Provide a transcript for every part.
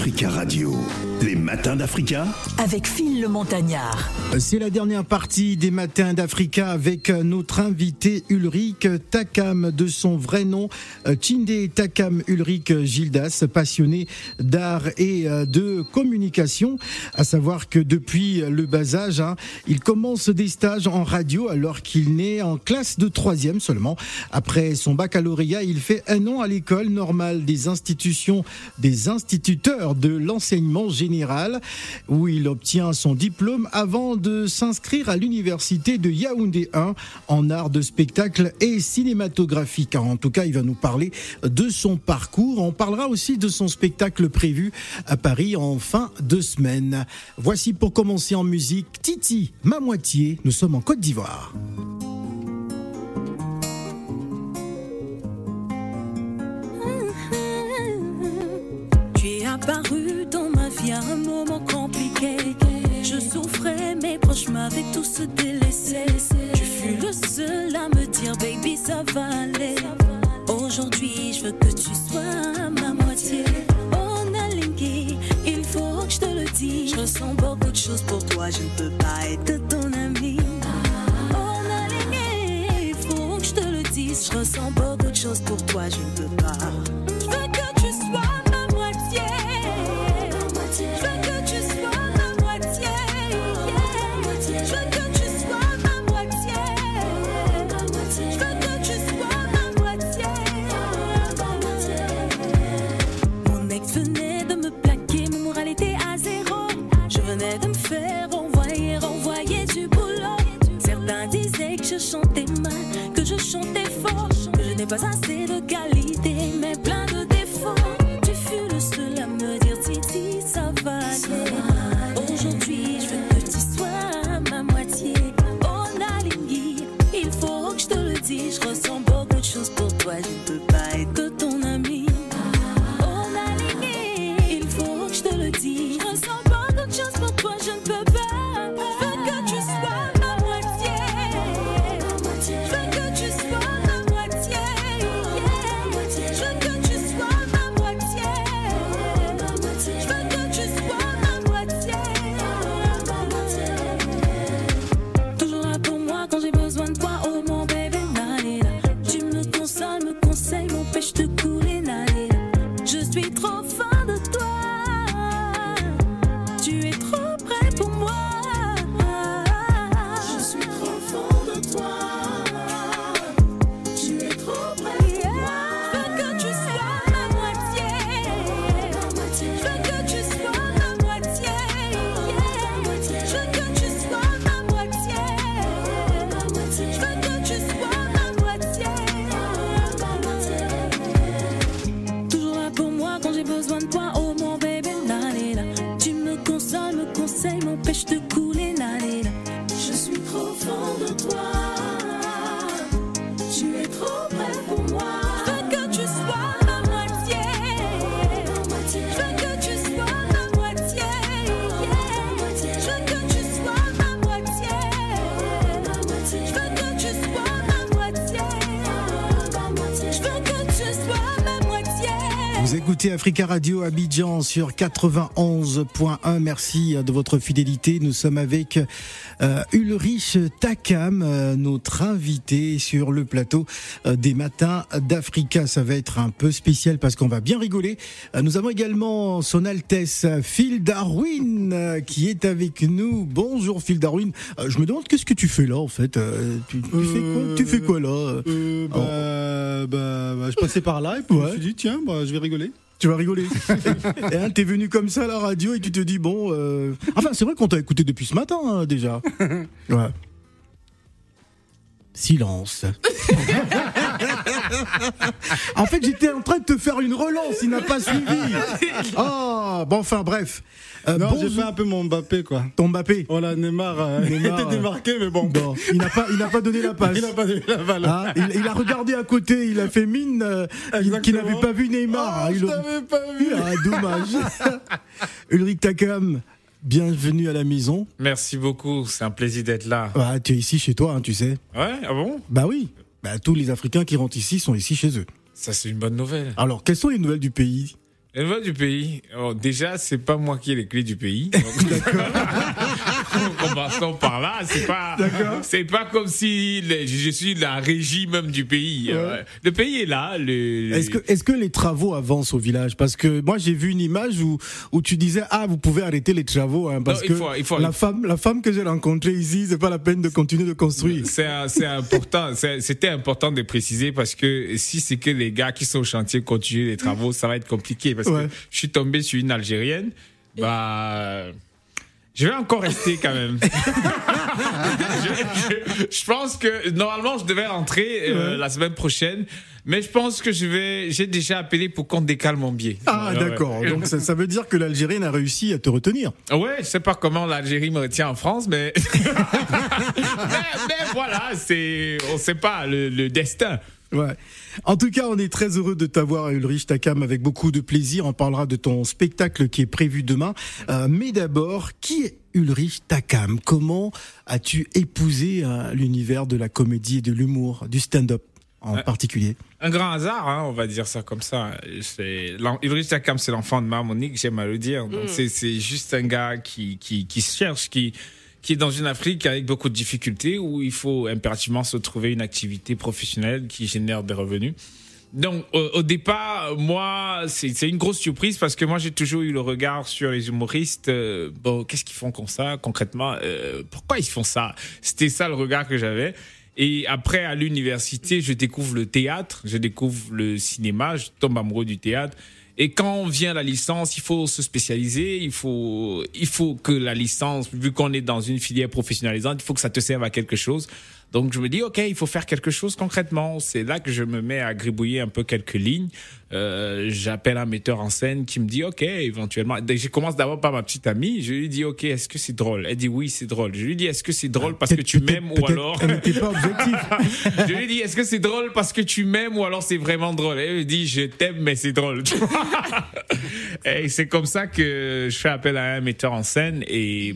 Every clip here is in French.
Africa Radio, les matins d'Africa avec Phil le Montagnard. C'est la dernière partie des matins d'Africa avec notre invité Ulrich Takam de son vrai nom, Chinde Takam Ulrich Gildas, passionné d'art et de communication. À savoir que depuis le bas âge, hein, il commence des stages en radio alors qu'il naît en classe de troisième seulement. Après son baccalauréat, il fait un an à l'école normale des institutions des instituteurs de l'enseignement général, où il obtient son diplôme avant de s'inscrire à l'université de Yaoundé 1 en art de spectacle et cinématographique. En tout cas, il va nous parler de son parcours. On parlera aussi de son spectacle prévu à Paris en fin de semaine. Voici pour commencer en musique Titi, ma moitié. Nous sommes en Côte d'Ivoire. Apparu dans ma vie à un moment compliqué. Je souffrais, mes proches m'avaient tous délaissé. Tu fus le seul à me dire, baby, ça va aller. Aujourd'hui, je veux que tu sois ma moitié. On a linké, il faut que je te le dise. Je ressens beaucoup de choses pour toi, je ne peux pas être ton disaient Africa Radio Abidjan sur 91.1. Merci de votre fidélité. Nous sommes avec euh, Ulrich Takam, euh, notre invité sur le plateau euh, des matins d'Africa. Ça va être un peu spécial parce qu'on va bien rigoler. Euh, nous avons également son Altesse Phil Darwin euh, qui est avec nous. Bonjour Phil Darwin. Euh, je me demande qu'est-ce que tu fais là en fait. Euh, tu, tu fais quoi Tu fais quoi là Euh, bah, bah, bah, je passais par là et puis je me suis dit, tiens, bah, je vais rigoler. Tu vas rigoler. Et, hein, T'es venu comme ça à la radio et tu te dis bon. euh, Enfin, c'est vrai qu'on t'a écouté depuis ce matin hein, déjà. Ouais. Silence. en fait, j'étais en train de te faire une relance, il n'a pas suivi. Ah, bon, enfin, bref. Euh, non, j'ai bonjour, fait un peu mon Mbappé, quoi. ton Mbappé. Voilà, Neymar, euh, Neymar, était démarqué, mais bon. Bon, il n'a pas, il n'a pas donné la passe. Il n'a pas donné la balle. Hein, il, il a regardé à côté, il a fait mine euh, qu'il n'avait pas vu Neymar. Oh, hein, il je a- t'avais pas vu. Ah, dommage. Ulrich Takam, bienvenue à la maison. Merci beaucoup, c'est un plaisir d'être là. Ah, tu es ici chez toi, hein, tu sais. Ouais, ah bon? Bah oui. Bah, tous les Africains qui rentrent ici sont ici chez eux. Ça, c'est une bonne nouvelle. Alors, quelles sont les nouvelles du pays? Les nouvelles du pays. Oh, déjà, c'est pas moi qui ai les clés du pays. Donc, Commençons par là. C'est pas, c'est pas comme si je suis la régie même du pays. Euh, Le pays est là. Le, Est-ce que, les travaux avancent au village? Parce que moi j'ai vu une image où, où tu disais ah vous pouvez arrêter les travaux hein, parce Non, il que faut- il faut- la femme la femme que j'ai rencontrée ici c'est pas la peine de continuer de construire. C'est important. C'était important de préciser parce que si c'est que les gars qui sont au chantier continuent les travaux, ça va être compliqué parce Ouais. que je suis tombé sur une Algérienne. Bah, je vais encore rester quand même. je, je- je pense que normalement je devais rentrer euh, la semaine prochaine, mais je pense que je vais. J'ai déjà appelé pour qu'on décale mon billet. Ah Ouais, ouais. d'accord. Donc ça, ça veut dire que l'Algérienne a réussi à te retenir. Ouais, je sais pas comment l'Algérie me retient en France, mais mais, mais voilà, c'est on sait pas le, le destin. Ouais. En tout cas, on est très heureux de t'avoir à Ulrich Takam avec beaucoup de plaisir. On parlera de ton spectacle qui est prévu demain. Euh, mais d'abord, qui est Ulrich Takam? Comment as-tu épousé euh, l'univers de la comédie et de l'humour, du stand-up en particulier? Un grand hasard, hein, on va dire ça comme ça. Ulrich Takam, c'est l'enfant de ma Monique, j'aime à le dire. Donc c'est c'est juste un gars qui qui qui se cherche, qui qui est dans une Afrique avec beaucoup de difficultés où il faut impérativement se trouver une activité professionnelle qui génère des revenus. Donc au, au départ, moi, c'est c'est une grosse surprise parce que moi j'ai toujours eu le regard sur les humoristes. euh, bon, qu'est-ce qu'ils font comme ça concrètement euh, Pourquoi ils font ça? C'était ça le regard que j'avais. Et après, à l'université, je découvre le théâtre, je découvre le cinéma, je tombe amoureux du théâtre. Et quand vient la licence, il faut se spécialiser, il faut, il faut que la licence, vu qu'on est dans une filière professionnalisante, il faut que ça te serve à quelque chose. Donc je me dis, ok, il faut faire quelque chose concrètement. C'est là que je me mets à gribouiller un peu quelques lignes. Euh, J'appelle un metteur en scène qui me dit, ok, éventuellement. Je commence d'abord par ma petite amie. Je lui dis, ok, est-ce que c'est drôle? Elle dit, oui, c'est drôle. Je lui dis, est-ce que c'est drôle parce que tu m'aimes ou alors? pas objective. je lui dis, est-ce que c'est drôle parce que tu m'aimes ou alors c'est vraiment drôle? Elle me dit, je t'aime, mais c'est drôle. Et c'est comme ça que je fais appel à un metteur en scène et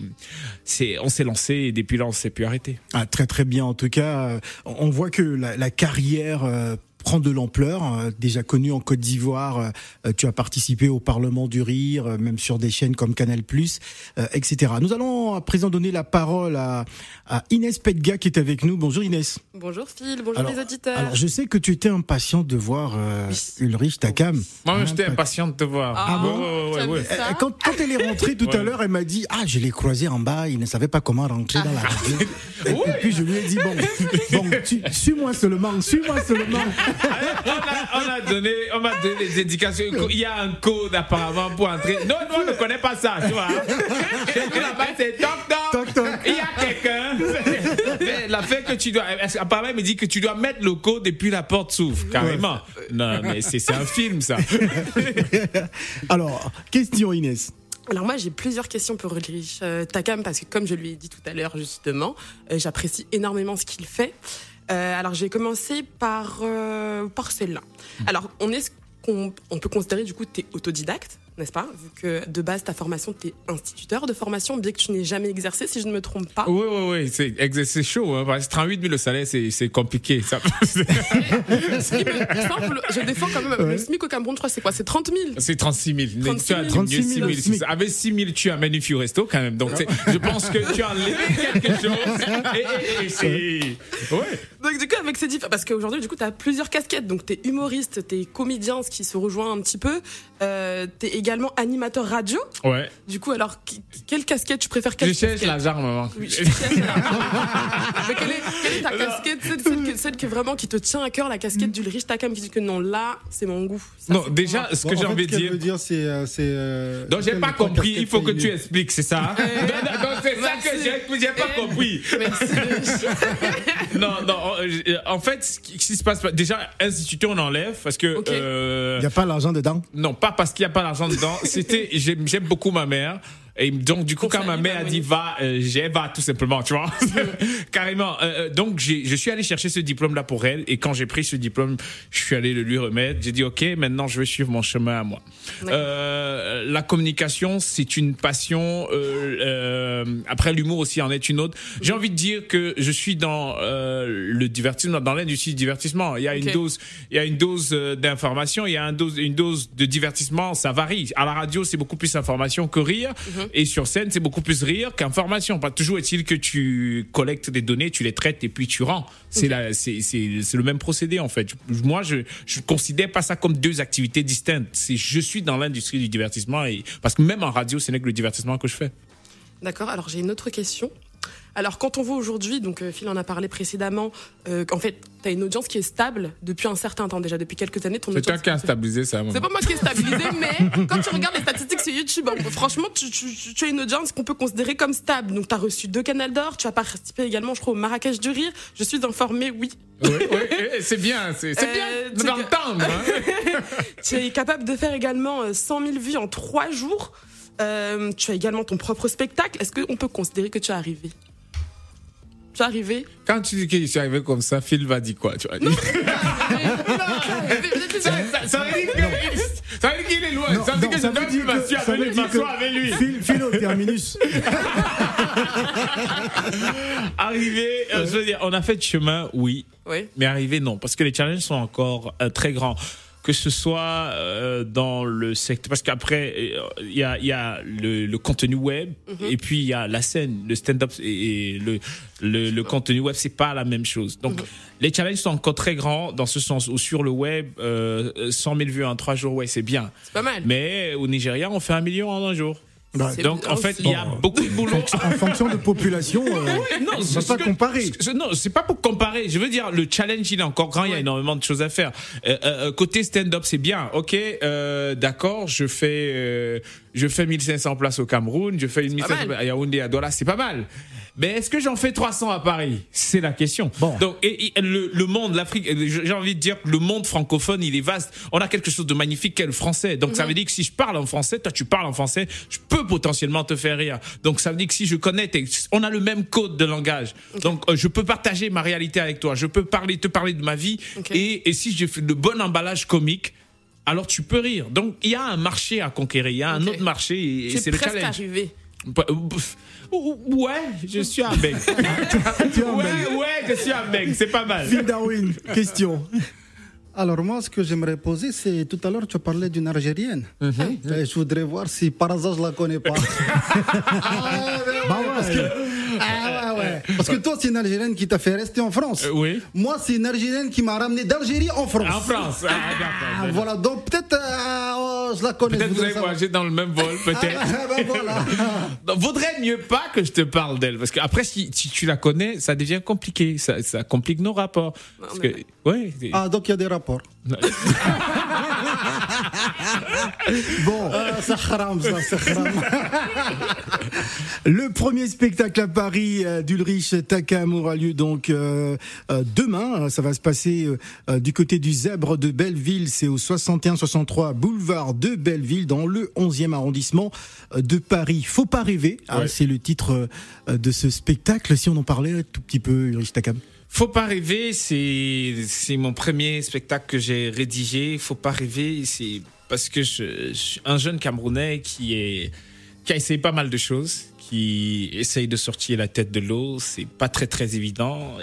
c'est, on s'est lancé et depuis là, on s'est plus arrêté. Ah, très très bien. En tout cas, on voit que la, la carrière euh, prend de l'ampleur. Euh, Déjà connu en Côte d'Ivoire, euh, tu as participé au Parlement du Rire, euh, même sur des chaînes comme Canal+, etc. Nous allons à présent donner la parole à, à Inès Pedga qui est avec nous. Bonjour Inès. Bonjour Phil, bonjour Alors- les auditeurs. Alors, je sais que tu étais impatiente de voir euh, Oui. Ulrich Takam. Moi, Hein, j'étais impatient de te voir. Ah bon ouais, ouais, ouais. ça Euh, Quand, quand elle est rentrée tout à l'heure, elle m'a dit Ah, je l'ai croisé en bas, il ne savait pas comment rentrer dans la radio. Et, puis je lui ai dit Bon, bon suis-moi seulement, suis-moi seulement. On, a, on a donné, on m'a donné des indications. Il y a un code apparemment pour entrer. Non, non, on ne connaît pas ça, tu vois. Chez nous là-bas, c'est toc toc. Toc, toc. Il y a quelqu'un. Mais La fait que tu dois. Apparemment, il me dit que tu dois mettre le code et puis la porte s'ouvre, carrément. Non, mais c'est c'est un film, ça. Alors, question Inès. Alors moi j'ai plusieurs questions pour Ulrich euh, Takam parce que comme je lui ai dit tout à l'heure justement, euh, j'apprécie énormément ce qu'il fait. Euh, alors je vais commencer par, euh, par celle-là. Alors on est ce qu'on on peut considérer du coup tu es autodidacte, n'est-ce pas Vu que de base ta formation tu es instituteur de formation bien que tu n'aies jamais exercé si je ne me trompe pas. Oui, oui, oui. C'est c'est chaud. Hein, parce que 38 000 le salaire, c'est c'est compliqué. Ça. Il me semble- je défends quand même le SMIC au Cameroun, je crois que c'est quoi? C'est 30 000 C'est 36 000. 36 Tu as 000. diminué 36 000 6 000. SMIC. Avec 6 000, tu amènes une fille au resto quand même. Donc, je pense que tu as enlevé quelque chose. Et, et- et. Ouais. Donc du coup avec ces différents parce qu'aujourd'hui du coup tu as plusieurs casquettes donc tu es humoriste, tu es comédien ce qui se rejoint un petit peu, euh, tu es également animateur radio. Ouais. Du coup alors qui- quelle casquette tu préfères? Quelle Je cherche casquette? La jarre, maman. Oui, Mais quelle est, quelle est ta casquette? Celle, celle que, celle que vraiment qui te tient à cœur la casquette d'Ulrich Takam qui dit que non là c'est mon goût. Ça, Non, déjà, moi. ce Bon, que en j'ai envie de dire. dire, c'est. euh, c'est, euh, Donc, j'ai pas compris. Il faut que tu expliques, c'est ça? Donc, donc, c'est ça que j'ai pas compris. Merci. Non, non. euh, En fait, ce qui se passe, déjà, instituteur, on enlève parce que. Euh, Il n'y a pas l'argent dedans? Non, pas parce qu'il n'y a pas l'argent dedans. C'était, j'aime, j'aime beaucoup ma mère. Et donc, du coup, quand ma mère a dit va, euh, j'ai va tout simplement, tu vois. Carrément. Euh, euh, donc, j'ai- je suis allé chercher ce diplôme-là pour elle. Et quand j'ai pris ce diplôme, je suis allé le lui remettre. J'ai dit, OK, maintenant, je vais suivre mon chemin à moi. Euh, la communication, c'est une passion. Euh, euh, après, l'humour aussi en est une autre. J'ai envie de dire que je suis dans euh, le divertissement, dans l'industrie du divertissement. Il y a une dose, il y a une dose d'information, il y a une dose, une dose de divertissement. Ça varie. À la radio, c'est beaucoup plus information que rire, et sur scène, c'est beaucoup plus rire qu'information. Pas toujours est-il que tu collectes des données, tu les traites et puis tu rends. C'est la, c'est, c'est, c'est le même procédé en fait. Moi, je, je considère pas ça comme deux activités distinctes. C'est, je suis dans l'industrie du divertissement et parce que même en radio, ce n'est que le divertissement que je fais. D'accord, alors j'ai une autre question. Alors quand on voit aujourd'hui, donc euh, Phil en a parlé précédemment, euh, qu'en fait, tu as une audience qui est stable depuis un certain temps déjà, depuis quelques années. C'est toi qui as stabilisé ça. C'est pas moi qui ai stabilisé, mais quand tu regardes les statistiques sur YouTube, hein, franchement, tu, tu- tu- tu as une audience qu'on peut considérer comme stable. Donc, tu as reçu deux Canal d'Or, tu as participé également, je crois, au Marrakech du Rire. Je suis informée, oui. Oui, oui, c'est bien, c'est, Euh, bien tu- d'entendre. hein. Tu es capable de faire également euh, 100 000 vues en trois jours. Euh, tu as également ton propre spectacle. Est-ce qu'on peut considérer que tu es arrivé? Tu es arrivé? Quand tu dis que je suis arrivé comme ça, Phil va dire quoi tu veut dire que- ça veut dire qu'il est loin. Non, ça veut dire non, que ça je veut dois dire que- avec veut lui, dire que- avec lui. Phil, Phil au terminus. Arrivé, euh, je veux dire, on a fait de chemin, oui, Oui. mais arrivé, non, parce que les challenges sont encore euh, très grands. Que ce soit euh, dans le secteur, parce qu'après euh, il y a, y a le, le contenu web et puis il y a la scène, le stand-up et, et le, le, le contenu web, c'est pas la même chose. Donc les challenges sont encore très grands dans ce sens où sur le web, euh, 100 000 vues en trois jours, ouais, c'est bien. C'est pas mal. Mais au Nigeria, on fait un million en un jour. C'est Donc en fait, il y a beaucoup de boulot. En fonction de population, euh, Non, on pas que- comparer. ce- Non, c'est pas pour comparer. Je veux dire, le challenge, il est encore grand. Il y a énormément de choses à faire. Euh, euh, côté stand-up, c'est bien. Ok, euh, d'accord. Je fais, euh, je fais 1500 places au Cameroun. Je fais une pas 1500 mal. à Yaoundé, à Douala. C'est pas mal. Mais est-ce que j'en fais 300 à Paris? C'est la question. Bon. Donc, et, et le, le monde, l'Afrique, euh, j'ai envie de dire que le monde francophone, il est vaste. On a quelque chose de magnifique qu'est le français. Donc, ça veut dire que si je parle en français, toi, tu parles en français, je peux potentiellement te faire rire. Donc, ça veut dire que si je connais, on a le même code de langage. Donc, euh, je peux partager ma réalité avec toi. Je peux parler, te parler de ma vie. Et, et si je fais de bon emballage comique, alors tu peux rire. Donc, il y a un marché à conquérir. Il y a un autre marché et, c'est le challenge. arrivé. Ouais, je suis un mec. Ouais, je suis un mec, c'est pas mal. Phil Darwin, question. Alors moi, ce que j'aimerais poser, c'est tout à l'heure, tu parlais d'une Algérienne. Et je voudrais voir si par hasard je la connais pas. Bah ouais. Ah ouais, ouais. Parce que toi, c'est une Algérienne qui t'a fait rester en France. Euh, oui. Moi, c'est une Algérienne qui m'a ramené d'Algérie en France. En France. Ah, Ah, d'accord. voilà, donc peut-être euh, oh, je la connais. Peut-être vous savoir. voyagé dans le même vol, peut-être. Ah, ben voilà. Donc, vaudrait mieux pas que je te parle d'elle, parce qu'après, si, si tu la connais, ça devient compliqué. Ça, ça complique nos rapports. Parce que, ouais. c'est- Ah, donc il y a des rapports. Bon, Ah, c'est haram, ça, c'est haram. le premier spectacle à Paris euh, d'Ulrich Takam aura lieu donc euh, euh, demain. Ça va se passer euh, du côté du Zèbre de Belleville. C'est au 61-63 boulevard de Belleville, dans le 11e arrondissement de Paris. Faut pas rêver, hein, Ouais. c'est le titre de ce spectacle. Si on en parlait un tout petit peu, Ulrich Takam. Faut pas rêver, c'est mon premier spectacle que j'ai rédigé. Faut pas rêver, c'est parce que je, je suis un jeune Camerounais qui est qui a essayé pas mal de choses, qui essaye de sortir la tête de l'eau. C'est pas très très évident.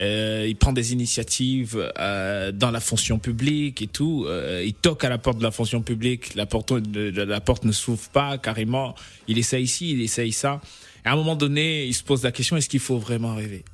Euh, il prend des initiatives euh, dans la fonction publique et tout. Euh, il toque à la porte de la fonction publique. La porte, la porte ne s'ouvre pas carrément. Il essaye ici, il essaye ça. À un moment donné, il se pose la question est-ce qu'il faut vraiment rêver?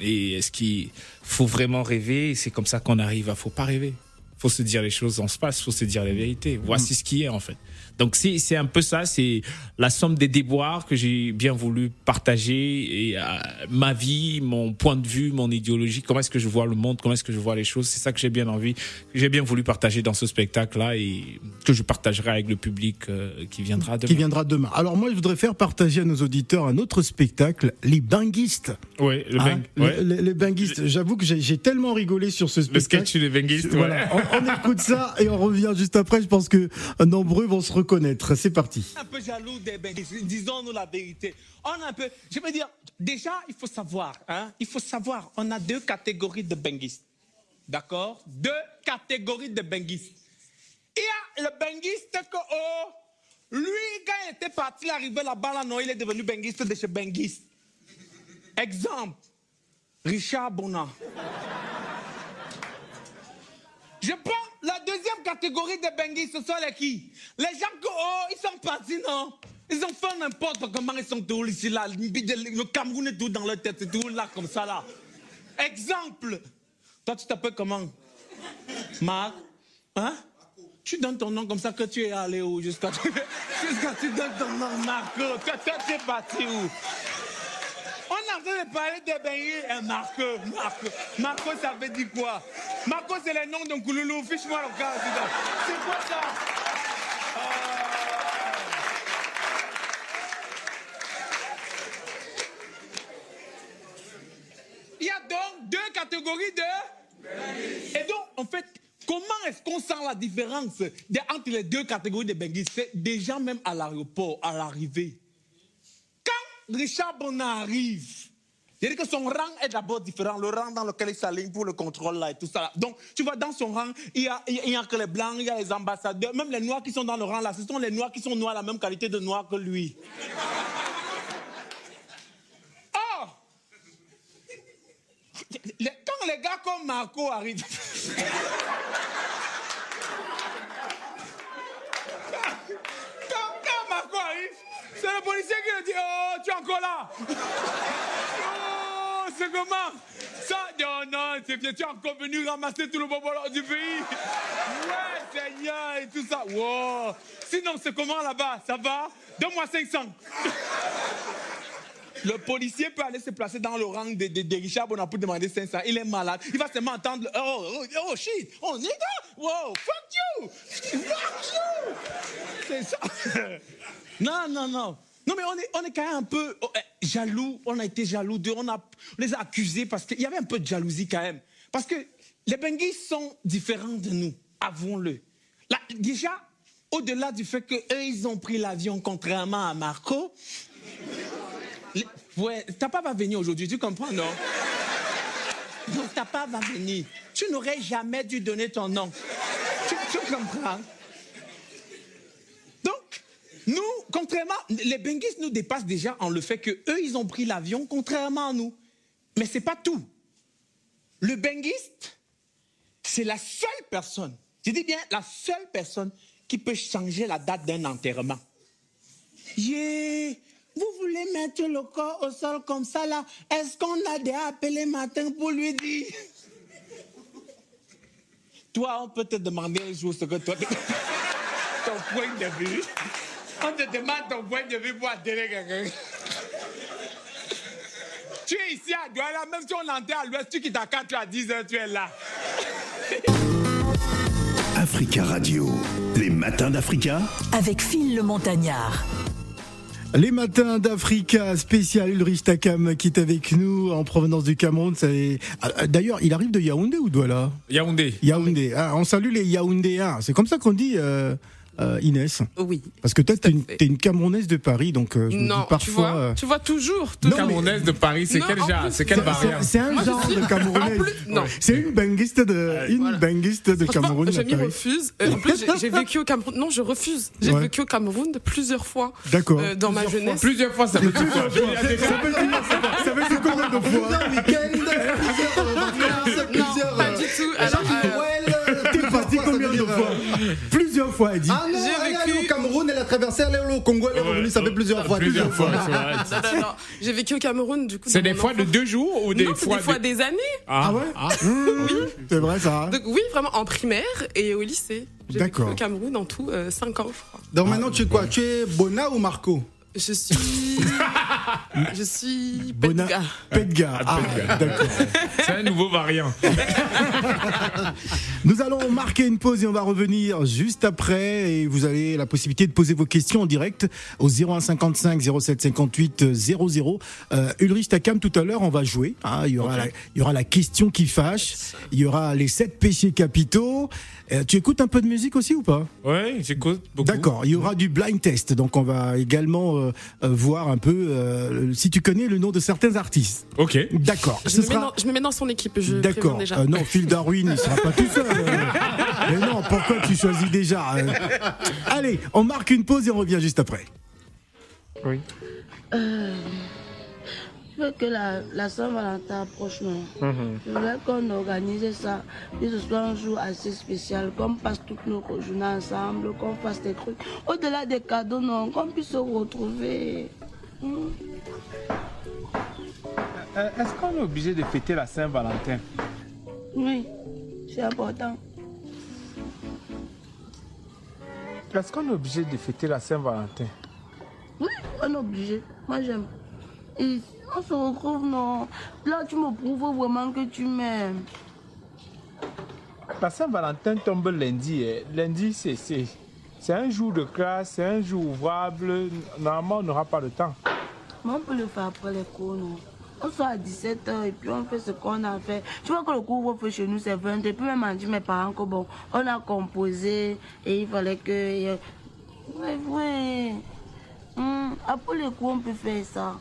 Et est-ce qu'il faut vraiment rêver? C'est comme ça qu'on arrive à faut pas rêver. Faut se dire les choses en se passe, faut se dire la vérité. Voici ce qui est en fait. Donc c'est c'est un peu ça, c'est la somme des déboires que j'ai bien voulu partager et euh, ma vie, mon point de vue, mon idéologie, comment est-ce que je vois le monde, comment est-ce que je vois les choses, c'est ça que j'ai bien envie, que j'ai bien voulu partager dans ce spectacle là et que je partagerai avec le public euh, qui viendra demain. Qui viendra demain. Alors moi, je voudrais faire partager à nos auditeurs un autre spectacle, les binguistes. Le Hein, ouais. les, les- binguistes. J'avoue que j'ai tellement rigolé sur ce Le spectacle. sketch des benguistes, ouais. Voilà, on, on écoute ça et on revient juste après. Je pense que euh, nombreux vont se reconnaître. C'est parti. un peu jaloux des Benguistes, disons-nous la vérité. On est un peu, je veux dire, déjà, il faut savoir, hein, il faut savoir, on a deux catégories de Benguistes. D'accord? Deux catégories de Benguistes. Il y a le Benguiste que, oh, lui, quand il était parti, il arrivé là-bas, là, non, il est devenu Benguiste de chez Benguiste. Exemple, Richard Bonnat. Je prends la deuxième catégorie de Benguis, ce sont les qui? Les gens que, oh, ils sont partis, non Ils ont fait n'importe comment, ils sont tous ici, là. Le Cameroun est tout dans leur tête, tout là, comme ça, là. Exemple. Toi, tu t'appelles comment? Marc Hein? Tu donnes ton nom comme ça que tu es allé où Jusqu'à jusqu'à tu donnes ton nom, Marco. Toi, toi, tu es parti où? Train de parler de et Marco. Marco. Marco, ça veut dire quoi? Marco, c'est le nom d'un couloulou. Fiche-moi le cas. C'est quoi ça? Il y a donc deux catégories de... Et donc, en fait, comment est-ce qu'on sent la différence entre les deux catégories de Benguis C'est déjà même à l'aéroport, à l'arrivée. Quand Richard Bonnat arrive, dit que son rang est d'abord différent, le rang dans lequel il s'aligne pour le contrôle là et tout ça. Donc, tu vois, dans son rang, il y, a, il a- que les blancs, il y a les ambassadeurs, même les noirs qui sont dans le rang là, ce sont les noirs qui sont noirs, la même qualité de noir que lui. Oh Quand les gars comme Marco arrivent. quand Marco arrive, c'est le policier qui lui dit Oh, tu es encore là Oh, c'est comment Ça, non, non, c'est bien, tu es encore venu ramasser tout le bonbon du pays Ouais, Seigneur, et tout ça. Wow. Sinon, c'est comment là-bas? Ça va? Donne-moi 500. Le policier peut aller se placer dans le rang de, de, de Richard Bonaparte demander 500. Il est malade. Il va seulement entendre le, oh, oh, oh, shit, oh nigga, wow, fuck you, fuck you. C'est ça. Non, non, non. Non, mais on est, on est quand même un peu oh, eh, jaloux. On a été jaloux d'eux. On, a, on les a accusés parce qu'il y avait un peu de jalousie quand même. Parce que les Benguis sont différents de nous, avouons-le. Là, déjà, au-delà du fait qu'eux, ils ont pris l'avion contrairement à Marco, les- Ouais, ta va venir aujourd'hui, tu comprends, non? Non, ta va venir. Tu n'aurais jamais dû donner ton nom. Tu, comprends? Donc, nous, contrairement, les Benguis nous dépassent déjà en le fait que eux, ils ont pris l'avion contrairement à nous. Mais c'est pas tout. Le benguiste, c'est la seule personne, je dis bien la seule personne qui peut changer la date d'un enterrement. Yeah. Vous voulez mettre le corps au sol comme ça là? Est-ce qu'on a déjà appelé matin pour lui dire? Toi, on peut te demander un jour ce que toi, ton point de vue. On te demande ton point de vue pour atterrir quelqu'un. Tu es ici à Douala, même si on enterre à l'ouest, tu quittes à 4 à 10 heures, tu es là. Africa Radio, les matins d'Africa. Avec Phil le Montagnard. Les matins d'Africa spécial Ulrich Takam qui est avec nous en provenance du Cameroun. Ça est- Ah, D'ailleurs, il arrive de Yaoundé ou Douala? Yaoundé. Yaoundé. Ah, on salue les Yaoundéens. C'est comme ça qu'on dit, euh, euh, Inès. Oui. Parce que toi, t'es une, t'es une Camerounaise de Paris, donc euh, je me Non, dis parfois. tu vois, euh, tu vois toujours. Toujours. Camerounaise de Paris, c'est quel en genre C'est quelle variante c'est un Moi, je genre suis- de Camerounaise. En plus, non. C'est une benguiste de, une Voilà. benguiste de Cameroun. Jamie Paris. refuse. Euh, en plus, j'ai- vécu au Cameroun. Non, je refuse. J'ai Ouais. vécu au Cameroun plusieurs fois D'accord. euh, dans ma jeunesse. Plusieurs fois, ça veut dire quoi Ça veut dire combien de fois Non, pas du tout. Alors, euh, T'es de fois Plusieurs fois, elle dit. Ah non, J'ai elle est vécu- allée au Cameroun, elle a traversé, elle est allée au Congo, elle est revenue, ça fait plusieurs fois. Plusieurs fois. J'ai vécu au Cameroun, du coup. C'est des fois de deux jours ou des fois des fois de- des années. Ah ouais Mmh, C'est vrai ça. Donc oui, vraiment en primaire et au lycée. D'accord. au Cameroun en tout 5 ans, je crois. Donc maintenant, tu es quoi? Tu es Bona ou Marco? Je suis. Je suis Bona- Pedga. Pedga. Ah, d'accord. C'est un nouveau variant. Nous allons marquer une pause et on va revenir juste après. Et vous avez la possibilité de poser vos questions en direct au 0155 07 58 00. Euh, Ulrich Takam, tout à l'heure, on va jouer. hein. il, y aura la, il y aura la question qui fâche. Il y aura les sept péchés capitaux. Euh, tu écoutes un peu de musique aussi ou pas? Ouais, j'écoute beaucoup. D'accord, il y aura du blind test, donc on va également euh, voir un peu euh, si tu connais le nom de certains artistes. Ok. D'accord, Je me, mets sera dans, je me mets dans son équipe, D'accord. Euh, non, Phil Darwin, il sera pas tout seul. euh. Mais non, pourquoi tu choisis déjà euh Allez, on marque une pause et on revient juste après. Oui. Je veux que la, la Saint-Valentin approche, non Mhm. Je voudrais qu'on organise ça, que ce soit un jour assez spécial, qu'on passe toutes nos journées ensemble, qu'on fasse des trucs. Au-delà des cadeaux, non, qu'on puisse se retrouver. Hmm. Euh, Est-ce qu'on est obligé de fêter la Saint-Valentin Oui, c'est important. Est-ce qu'on est obligé de fêter la Saint-Valentin Oui, on est obligé. Moi, j'aime. Et on se retrouve, non. Là, tu me prouves vraiment que tu m'aimes. La Saint-Valentin tombe lundi. hein. Lundi, c'est un jour de classe, c'est un jour ouvrable. Normalement, on n'aura pas le temps. Mais on peut le faire après les cours, non On sort à 17h et puis on fait ce qu'on a fait. Tu vois que le couvre-feu chez nous, c'est 20 Et puis même on dit mes parents que bon, on a composé et il fallait que... Ouais, ouais. Hum, après les cours, on peut faire ça.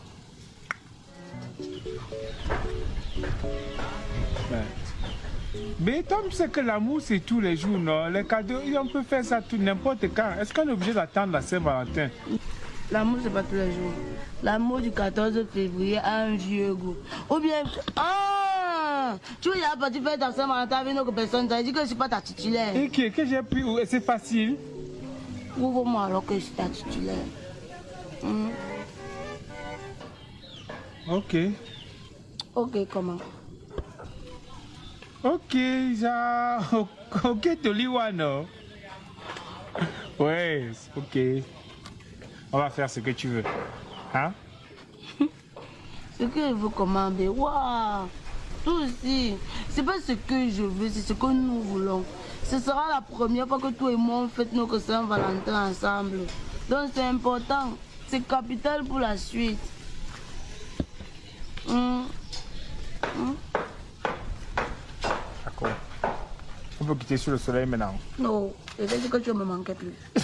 Mais Tom sait que l'amour, c'est tous les jours, non? Les cadeaux, on peut faire ça tout n'importe quand. Est-ce qu'on est obligé d'attendre la Saint-Valentin? L'amour, c'est pas tous les jours. L'amour du 14 février a un vieux goût. Ou bien... Ah Tu veux y aller partir faire ta Saint-Valentin avec une autre personne, veut dire que je suis pas ta titulaire. Et que, que j'ai pris, où- c'est facile? Prouve-moi alors que je suis ta titulaire. Hum, Ok. Ok, comment? Ok, ça. Ok, Toliwa, non Ouais, ok. On va faire ce que tu veux. Hein? Ce que je veux commander, waouh Toi aussi, c'est pas ce que je veux, c'est ce que nous voulons. Ce sera la première fois que toi et moi on fête notre Saint-Valentin ensemble. Donc c'est important, c'est capital pour la suite. D'accord. On peut quitter sur le soleil maintenant. Non, je dire que tu me manquais plus.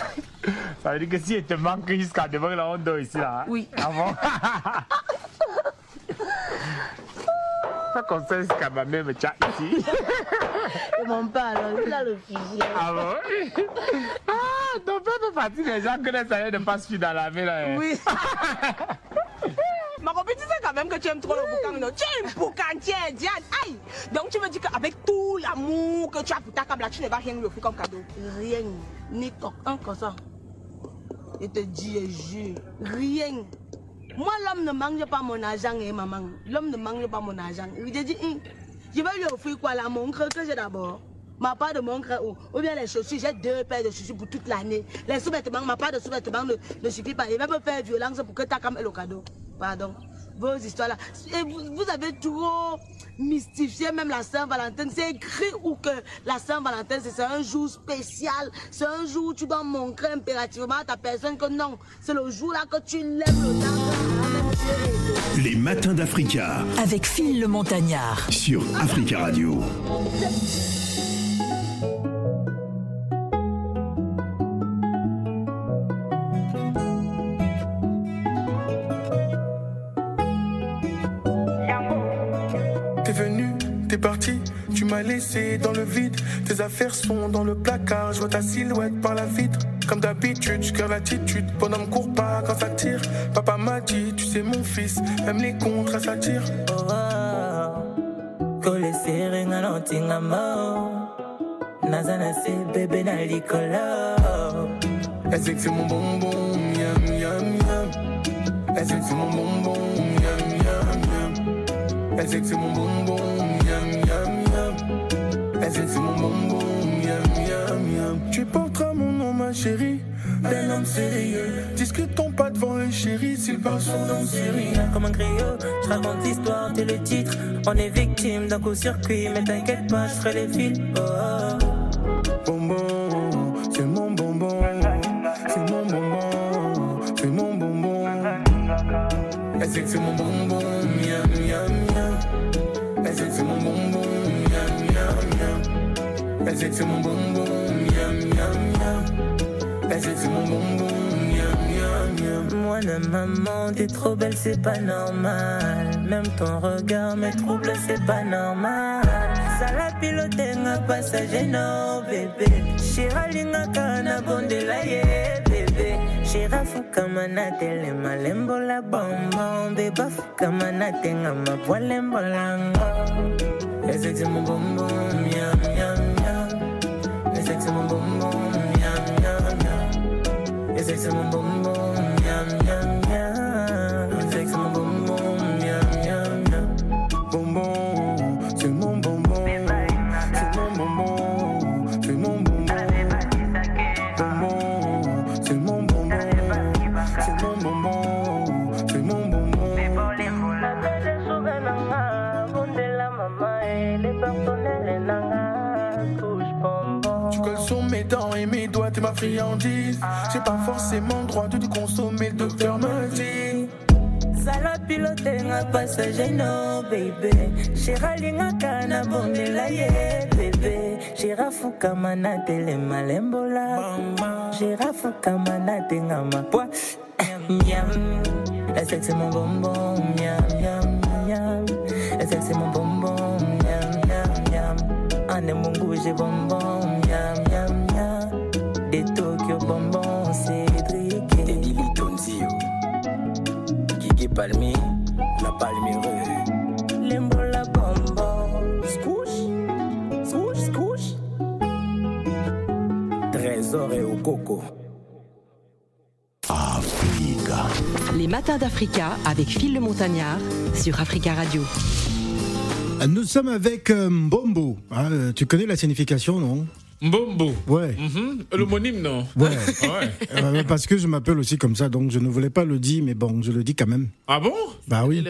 Ça veut dire que si elle te manque jusqu'à devant la honte ici là. hein? Oui. Ah Pas comme ça jusqu'à ma mère me tient ici. Et mon alors, il a le fusil. Ah bon? Ah, ton père fait partie des gens que les salaires ne passent plus dans la vie là. hein. Oui. Ma copine disait quand même que tu aimes trop le boucan. Non, tu aimes boucan, tiens, Diane. Aïe. Donc tu me dis qu'avec tout l'amour que tu as pour ta câble, tu ne vas rien lui offrir comme cadeau. Rien, ni un comme ça. Je te dis et jure, rien. Moi, l'homme ne mange pas mon argent, et maman. L'homme ne mange pas mon argent. Il te dit, Hum, je vais lui offrir quoi, la montre que j'ai d'abord? Ma part de montre ou, ou bien les chaussures, j'ai deux paires de chaussures pour toute l'année. Les sous-vêtements, ma part de sous-vêtements ne, suffit pas. Il va me faire violence pour que tu aies le cadeau. Pardon. Vos histoires-là. Et vous, vous avez trop mystifié même la Saint-Valentin. C'est écrit où que la Saint-Valentin, c'est c'est un jour spécial. C'est un jour où tu dois montrer impérativement à ta personne que non, c'est le jour là que tu lèves le large. Les matins d'Africa Avec Phil le Montagnard. sur Africa Radio. M'as laissé dans le vide. Tes affaires sont dans le placard, je vois ta silhouette par la vitre. Comme d'habitude, je garde l'attitude, bonhomme court pas quand ça tire. Papa m'a dit, tu sais mon fils, même les contrats ça tire. Oh, bébé na sait que c'est mon bonbon, miam miam miam. Elle sait que c'est mon bonbon, miam miam miam. Elle sait que c'est mon bonbon? Elle sait que c'est mon bonbon, miam miam miam. Tu porteras mon nom, ma chérie. d'un homme sérieux. Discutons pas devant un chéri s'il parle son nom. Comme un griot, je raconte l'histoire, t'es le titre. On est victime d'un coup circuit, mais t'inquiète pas, je ferai les fils. Oh, oh. Bonbon, c'est mon bonbon. C'est mon bonbon, c'est mon bonbon. Elle sait que c'est mon bonbon, c'est mon bonbon, miam miam miam. C'est mon bonbon, miam miam miam. Moi, la maman, t'es trop belle, c'est pas normal. Même ton regard me trouble, c'est pas normal. Ça la pilote, nga passager, non, bébé. Shira linga kana bonde la ye, bébé. Shira fuka manate le malembo la bonbon. Beba fuka manate nga mapwa lembo lango. Sait que c'est mon bonbon, miam miam. Elle sait que c'est J'ai pas forcément droit de consommer, le docteur me dit. Sala pilote nga passager no baby. Shira linga kana bonde la ye bébé Shira fuka manate le malembo la Shira fuka manate nga mapwa Miam sait que c'est mon bonbon Miam miam miam. Sait que c'est mon bonbon Miam miam miam. Ane mungu j'ai bonbon miam miam Des Tokyo bonbon Cédric Teddy Litonzio Guigui Palmi La Palmyreux Lembo la bonbon. Scouche Scouche scouche Trésor et au coco. Africa. Les matins d'Africa avec Phil le Montagnard sur Africa Radio. Nous sommes avec euh, Mbombo. Ah, euh, tu connais la signification, non? Mbombo. Ouais. Mhm. L'homonyme, non Ouais. Ouais. Euh, parce que je m'appelle aussi comme ça, donc je ne voulais pas le dire, mais bon, je le dis quand même. Ah bon? Bah oui.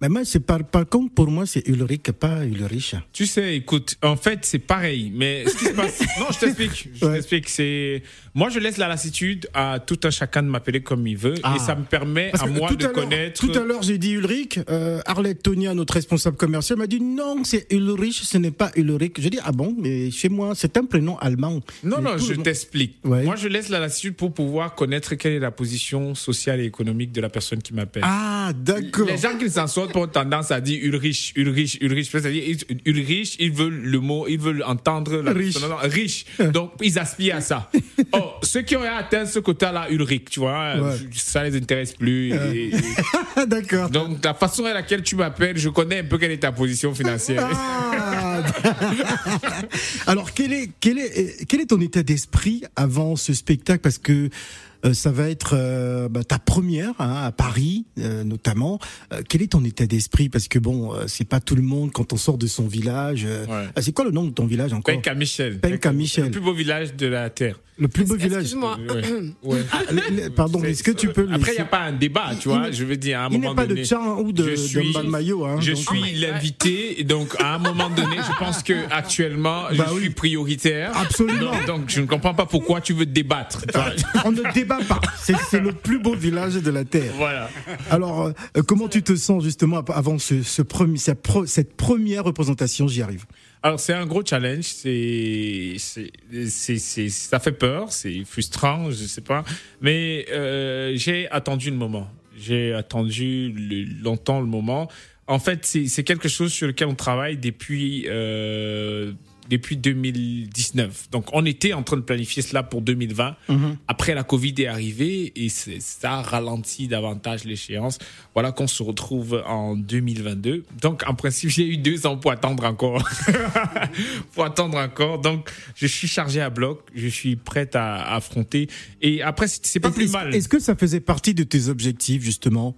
Mais moi, c'est par, par contre, pour moi, c'est Ulrich, pas Ulrich. Tu sais, écoute, en fait, c'est pareil. Mais ce qui se passe. Non, je t'explique. Je t'explique. C'est. Moi, je laisse la lassitude à tout un chacun de m'appeler comme il veut. Ah. Et ça me permet Parce à moi de à connaître. Tout à l'heure, j'ai dit Ulrich. Euh, Arlette Tonia, notre responsable commercial, m'a dit non, c'est Ulrich, ce n'est pas Ulrich. Je dis ah bon, mais chez moi, c'est un prénom allemand. Non, Mais non, tout je t'explique. Moi, je laisse la lassitude pour pouvoir connaître quelle est la position sociale et économique de la personne qui m'appelle. Ah, d'accord. Les gens qui s'en sortent ont tendance à dire Ulrich, Ulrich, Ulrich. C'est-à-dire, Ulrich, ils veulent le mot, ils veulent entendre la Riche. non, non, riche. Donc, ils aspirent à ça. Or, ceux qui ont atteint ce quota-là, Ulrich, tu vois, Ouais. ça les intéresse plus. Et- D'accord. Donc, la façon à laquelle tu m'appelles, je connais un peu quelle est ta position financière. Ah. Alors, quel est, quel, est, quel est ton état d'esprit avant ce spectacle? Parce que euh, ça va être euh, bah, ta première hein, à Paris, euh, notamment. Quel est ton état d'esprit? Parce que bon, c'est pas tout le monde quand on sort de son village. Ouais. ah, c'est quoi le nom de ton village encore? Penka Michel. Penka Michel. Le plus beau village de la Terre. Le plus beau village. Excuse-moi. Ouais. Ah, le- pardon, est-ce que tu peux Après, il n'y a pas un débat, tu vois. Je veux dire, à un il moment n'est pas de donné. Tchan ou de- je de suis, hein, je donc. suis Oh l'invité, donc à un moment donné, je pense que actuellement, Bah je suis prioritaire. Absolument. Donc, donc, je ne comprends pas pourquoi tu veux débattre. On ne débat pas. C'est c'est le plus beau village de la Terre. Voilà. Alors, euh, comment tu te sens justement avant ce, ce premier, cette, pro- cette première représentation J'y arrive. Alors c'est un gros challenge, c'est c'est ça fait peur, c'est frustrant, je sais pas, mais euh, j'ai attendu le moment. J'ai attendu longtemps le moment. En fait, c'est quelque chose sur lequel on travaille depuis euh, depuis 2019. Donc on était en train de planifier cela pour 2020. Après la Covid est arrivée et ça ralentit davantage l'échéance. Voilà qu'on se retrouve en 2022. Donc en principe j'ai eu deux ans pour attendre encore. pour attendre encore. Donc je suis chargé à bloc. Je suis prêt à, à affronter. Et après c'est pas plus mal. Est-ce que ça faisait partie de tes objectifs justement?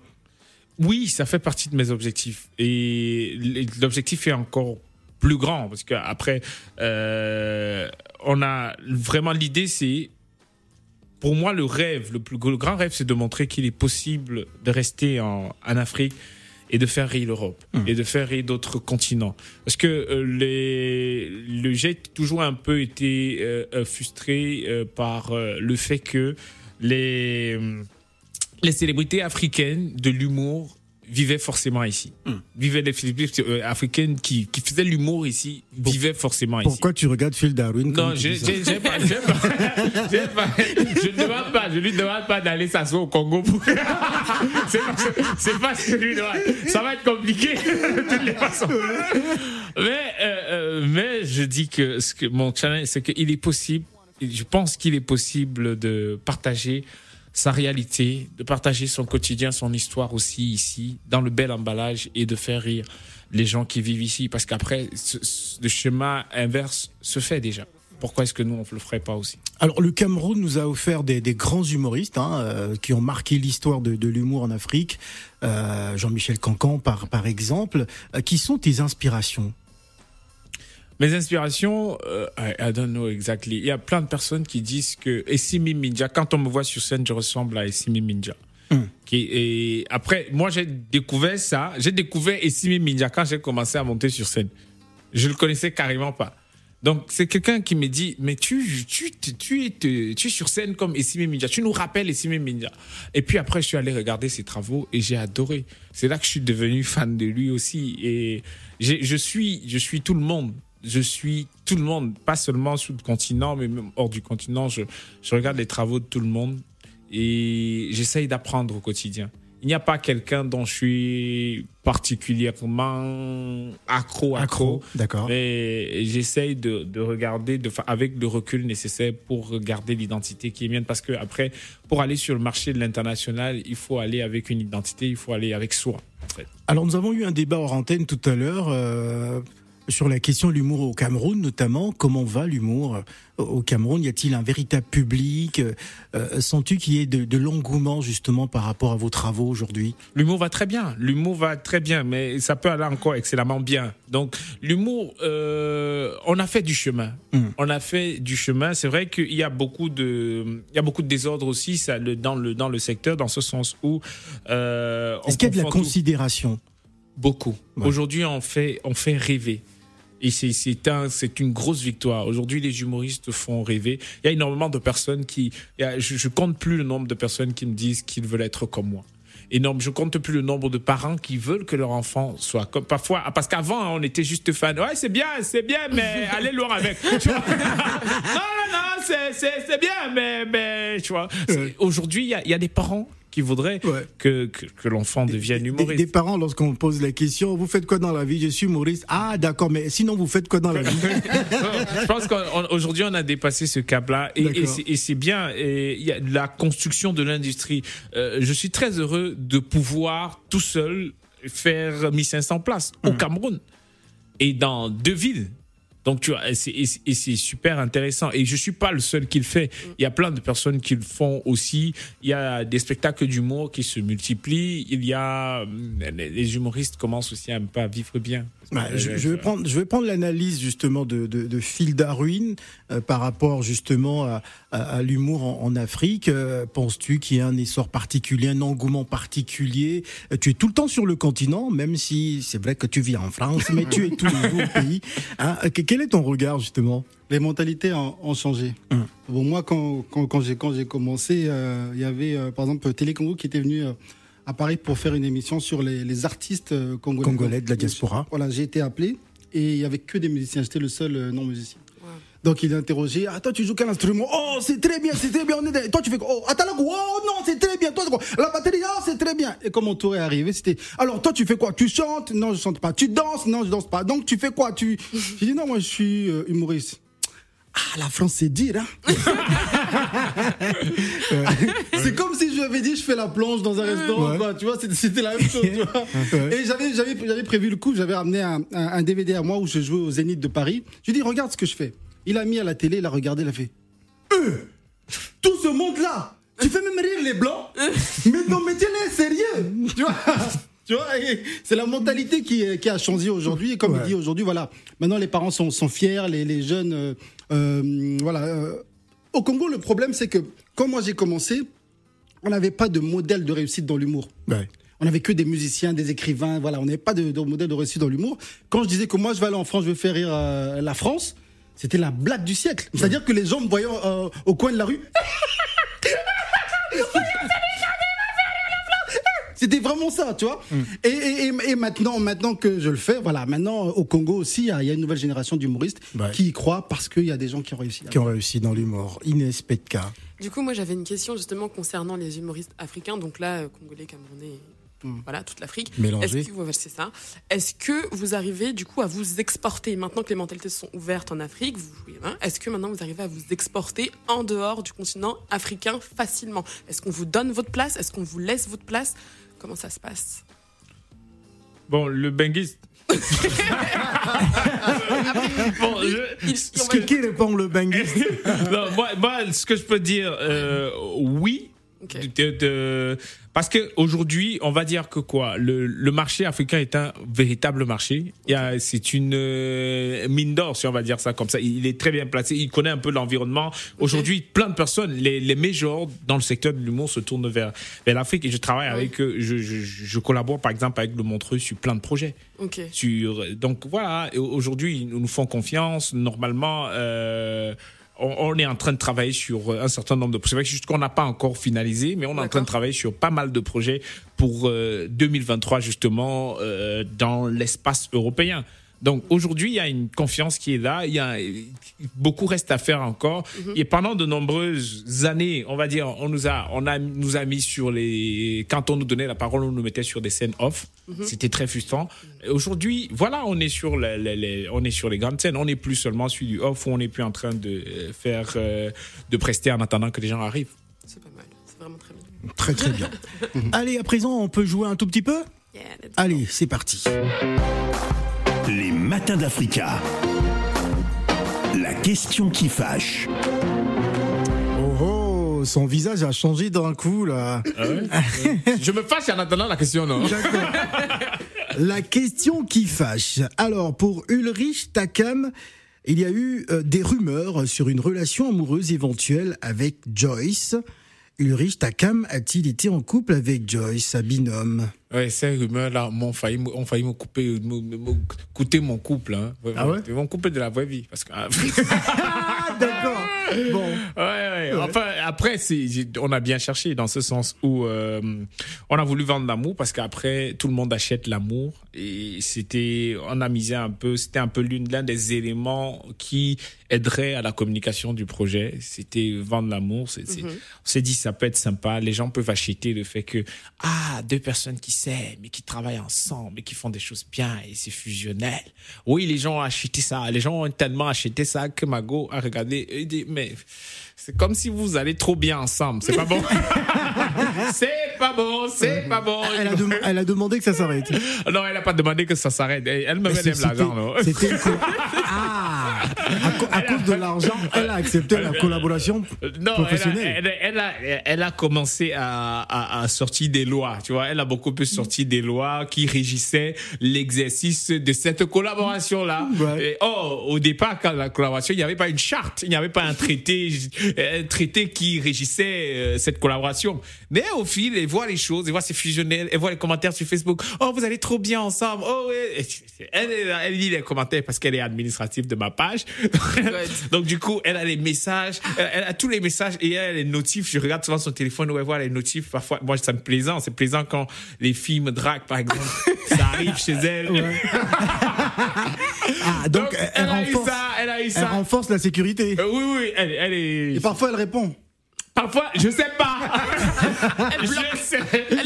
Oui, ça fait partie de mes objectifs. Et l'objectif est encore plus grand parce qu'après, euh, on a vraiment l'idée, c'est pour moi, le rêve, le plus le grand rêve, c'est de montrer qu'il est possible de rester en, en Afrique et de faire rire l'Europe et de faire rire d'autres continents. Parce que euh, les, le j'ai toujours un peu été euh, euh, frustré euh, par le fait que les les célébrités africaines de l'humour vivaient forcément ici. Vivaient les célébrités euh, africaines qui, qui faisaient l'humour ici, vivaient forcément ici. Pourquoi tu regardes Phil Darwin Non, pas, pas, j'ai pas- je ne demande pas, je lui demande pas d'aller s'asseoir au Congo pour. c'est pas, pas ce que je lui demande. Ça va être compliqué de toutes les façons. Mais, euh, euh, mais je dis que ce que mon challenge, c'est qu'il est possible. Je pense qu'il est possible de partager sa réalité, de partager son quotidien, son histoire aussi ici, dans le bel emballage et de faire rire les gens qui vivent ici. Parce qu'après, le chemin inverse se fait déjà. Pourquoi est-ce que nous, on ne le ferait pas aussi? Alors le Cameroun nous a offert des, grands humoristes hein, euh, qui ont marqué l'histoire de, l'humour en Afrique. Euh, Jean-Michel Cancan par, par exemple. Euh, qui sont tes inspirations? Mes inspirations, euh, I, I don't know exactly. Il y a plein de personnes qui disent que Essimi Minja, quand on me voit sur scène, je ressemble à Essimi Minja. Qui, et après, moi, j'ai découvert ça. J'ai découvert Essimi Minja quand j'ai commencé à monter sur scène. Je le connaissais carrément pas. Donc, c'est quelqu'un qui me dit, mais tu, tu, tu, tu es, tu es sur scène comme Essimi Minja. Tu nous rappelles Essimi Minja. Et puis après, je suis allé regarder ses travaux et j'ai adoré. C'est là que je suis devenu fan de lui aussi. Et je suis, je suis tout le monde. Je suis tout le monde, pas seulement sur le continent, mais même hors du continent. Je, je regarde les travaux de tout le monde et j'essaye d'apprendre au quotidien. Il n'y a pas quelqu'un dont je suis particulièrement accro, accro. D'accord. Mais j'essaye de, de regarder de, avec le recul nécessaire pour garder l'identité qui est mienne. Parce que après, pour aller sur le marché de l'international, il faut aller avec une identité, il faut aller avec soi. En fait. Alors nous avons eu un débat hors antenne tout à l'heure euh, sur la question de l'humour au Cameroun notamment. Comment va l'humour euh, au Cameroun? Y a-t-il un véritable public? Euh, euh, Sens-tu qu'il y ait de, de l'engouement justement par rapport à vos travaux aujourd'hui? L'humour va très bien. L'humour va très bien, mais ça peut aller encore excellemment bien. Donc, l'humour, euh, on a fait du chemin. On a fait du chemin. C'est vrai qu'il y a beaucoup de, il y a beaucoup de désordre aussi ça, le, dans le dans le secteur, dans ce sens où. Euh, Est-ce qu'il y a de la tout. considération? Beaucoup. Aujourd'hui, on fait, on fait rêver. Et c'est, c'est un, c'est une grosse victoire. Aujourd'hui, les humoristes font rêver. Il y a énormément de personnes qui, a- je, je compte plus le nombre de personnes qui me disent qu'ils veulent être comme moi. Énorme. Je compte plus le nombre de parents qui veulent que leur enfant soit comme, parfois, parce qu'avant, on était juste fan. Ouais, c'est bien, c'est bien, mais allez loin avec. Non, non, non, c'est, c'est, c'est bien, mais, mais, tu vois. C'est- Aujourd'hui, il y y a des parents qui voudraient que, que, que l'enfant devienne humoriste. des parents, lorsqu'on pose la question, vous faites quoi dans la vie? Je suis humoriste. Ah d'accord, mais sinon vous faites quoi dans la vie? Je pense qu'aujourd'hui, on a dépassé ce cap-là et, c'est- bien. Et il y a la construction de l'industrie. Euh, je suis très heureux de pouvoir tout seul faire 1500 places au Cameroun et dans deux villes. Donc, tu vois, et c'est- super intéressant. Et je suis pas le seul qui le fait. Il y a plein de personnes qui le font aussi. Il y a des spectacles d'humour qui se multiplient. Il y a, hum, les les humoristes commencent aussi à vivre bien. Bah, je, je vais prendre, je vais prendre l'analyse justement de, de, de Phil Darwin euh, par rapport justement à, à, à l'humour en, en Afrique. Euh, Penses-tu qu'il y a un essor particulier, un engouement particulier? Euh, Tu es tout le temps sur le continent, même si c'est vrai que tu vis en France, mais tu es tous les jours au pays. Hein, euh, quel est ton regard justement? Les mentalités ont, changé. Bon, moi, quand, quand, quand j'ai commencé, euh, il y avait euh, par exemple Télé Congo qui était venu euh, à Paris pour faire une émission sur les, les artistes congolais. Congolais de la diaspora. Voilà, j'ai été appelé et il y avait que des musiciens. J'étais le seul non musicien. Donc il a interrogé, ah toi tu joues quel instrument? Oh c'est très bien, c'est très bien. On est des- Toi tu fais quoi? Oh attends là, oh non c'est très bien. Toi la batterie, oh c'est très bien. Et comme mon tour est arrivé, c'était, alors toi tu fais quoi? Tu chantes? Non je chante pas. Tu danses? Non je danse pas. Donc tu fais quoi? Tu J'ai dit non moi je suis euh, humoriste. Ah la France c'est dire hein C'est comme si je lui avais dit je fais la plonge dans un restaurant, Ouais. quoi, tu vois, c'était- c'était la même chose, tu vois. Ouais. Et j'avais, j'avais, j'avais prévu le coup, j'avais ramené un, un- un DVD à moi où je jouais au Zénith de Paris. Je lui ai dit, regarde ce que je fais. Il a mis à la télé, il a regardé, il a fait, Euh, tout ce monde-là, tu fais même rire les blancs, mais ton métier là est sérieux, tu vois. Tu vois, et c'est la mentalité qui, qui a changé aujourd'hui. Et comme Ouais. il dit aujourd'hui, voilà, maintenant les parents sont, sont fiers, les, les jeunes, euh, euh, voilà, euh, au Congo, le problème, c'est que quand moi j'ai commencé, on n'avait pas de modèle de réussite dans l'humour. Ouais. On n'avait que des musiciens, des écrivains, voilà, on n'avait pas de, de modèle de réussite dans l'humour. Quand je disais que moi je vais aller en France, je vais faire rire euh, la France, c'était la blague du siècle. C'est-à-dire que les gens me voyaient euh, au coin de la rue. C'était vraiment ça, tu vois. Et, et- et- et maintenant, maintenant que je le fais, voilà, maintenant au Congo aussi, il y a- une nouvelle génération d'humoristes Ouais. qui y croient parce qu'il y a des gens qui ont réussi. Qui ont réussi dans l'humour. Inès Petka. Du coup, moi, j'avais une question justement concernant les humoristes africains. Donc là, euh, congolais, camerounais, voilà, toute l'Afrique. Mélangé. Est-ce que, ouais, c'est ça. Est-ce que vous arrivez du coup à vous exporter maintenant que les mentalités sont ouvertes en Afrique vous jouez, hein, Est-ce que maintenant vous arrivez à vous exporter en dehors du continent africain facilement? Est-ce qu'on vous donne votre place? Est-ce qu'on vous laisse votre place? Comment ça se passe? Bon, le benguiste. bon, je- Ce que qui répond le benguiste moi, ce que je peux dire, euh, oui. De- de- parce que aujourd'hui, on va dire que quoi, le, le marché africain est un véritable marché. Il y a- C'est une euh, mine d'or, si on va dire ça comme ça. Il est très bien placé. Il connaît un peu l'environnement. Aujourd'hui, plein de personnes, les, les majors dans le secteur de l'humour se tournent vers, vers l'Afrique. Et je travaille avec eux. Je, je, je collabore par exemple avec le Montreux sur plein de projets Ok. sur donc voilà aujourd'hui ils nous font confiance normalement euh, on, on est en train de travailler sur un certain nombre de projets. C'est vrai que juste qu'on n'a pas encore finalisé, mais on est en train de travailler sur pas mal de projets pour euh, 2023 justement euh, dans l'espace européen. Donc aujourd'hui, il y a une confiance qui est là. Il y a beaucoup reste à faire encore. Et pendant de nombreuses années, on va dire, on nous a, on a, nous a mis sur les. Quand on nous donnait la parole, on nous mettait sur des scènes off. Mhm. C'était très frustrant. Aujourd'hui, voilà, on est sur les, les- les- on est sur les grandes scènes. On n'est plus seulement sur du off où on n'est plus en train de euh, faire, euh, de prester en attendant que les gens arrivent. C'est pas mal. C'est vraiment très bien. Très très bien. Allez, à présent, on peut jouer un tout petit peu? Allez, c'est parti. Les matins d'Africa. La question qui fâche. Oh oh, son visage a changé d'un coup là. Je me fâche en attendant la question, non? La question qui fâche. Alors, pour Ulrich Takam, il y a eu euh, des rumeurs sur une relation amoureuse éventuelle avec Joyce. Ulrich Takam a-t-il été en couple avec Joyce, sa binôme? Ouais, ces rumeurs-là m'ont failli, ont failli me couper, me, me- me coûter mon couple. Hein. Ah ouais? Ils vont couper de la vraie vie. Parce que, ah, D'accord. Bon. Ouais, ouais. Enfin, après, on a bien cherché dans ce sens où euh, on a voulu vendre l'amour parce qu'après, tout le monde achète l'amour. Et c'était, on a misé un peu, c'était un peu l'une, l'un des éléments qui aiderait à la communication du projet. C'était vendre l'amour. Mhm. On s'est dit, ça peut être sympa. Les gens peuvent acheter le fait que, ah, deux personnes qui s'aiment et qui travaillent ensemble et qui font des choses bien et c'est fusionnel. Oui, les gens ont acheté ça. Les gens ont tellement acheté ça que Mago a regardé et dit, mais c'est comme si vous allez trop bien ensemble. C'est pas bon. c'est pas bon, c'est pas bon. Elle a, dem- elle a demandé que ça s'arrête. Non, elle a pas demandé que ça s'arrête. Elle me c'était- l'argent, C'était Ah À, à cause de l'argent, elle a accepté la collaboration Non, elle a, professionnelle. elle, elle a, elle a commencé à, à, à sortir des lois, tu vois. Elle a beaucoup plus sorti des lois qui régissaient l'exercice de cette collaboration-là. Et, oh, au départ, quand la collaboration, il n'y avait pas une charte, il n'y avait pas un traité, un traité qui régissait euh, cette collaboration. Mais au fil, elle voit les choses, elle voit c'est fusionnel, elle voit les commentaires sur Facebook. Oh, vous allez trop bien ensemble. Oh, ouais. Elle, elle, lit les commentaires parce qu'elle est administrative de ma page. Donc, du coup, elle a les messages, elle, elle a tous les messages et elle a les notifs. Je regarde souvent son téléphone où elle voit les notifs. Parfois, moi, ça me plaisant. C'est plaisant quand les filles me draguent, par exemple. ça arrive chez elle. Ah, donc, elle, renforce, elle elle ça. renforce la sécurité. Euh, oui, oui, elle, elle est. Et parfois, elle répond. Parfois, je sais pas. je sais,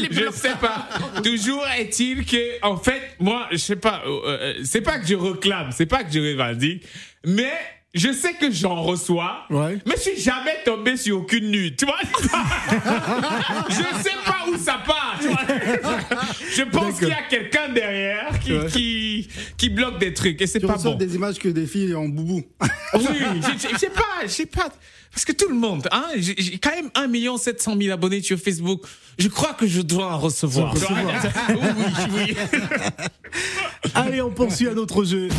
je sais pas. Toujours est-il que, en fait, moi, je sais pas, euh, euh, c'est pas que je réclame, c'est pas que je revendique, mais je sais que j'en reçois, mais je suis jamais tombé sur aucune nude, tu vois. je sais pas où ça part, tu vois. Je pense qu'il y a quelqu'un derrière qui, Ouais. qui, qui bloque des trucs et c'est pas bon. des images que des filles en boubou. Oui, je- sais pas, je sais pas. Parce que tout le monde, hein, j'ai quand même 1 700 000 abonnés sur Facebook. Je crois que je dois en recevoir. Recevoir. oui, oui. Allez, on poursuit un autre jeu.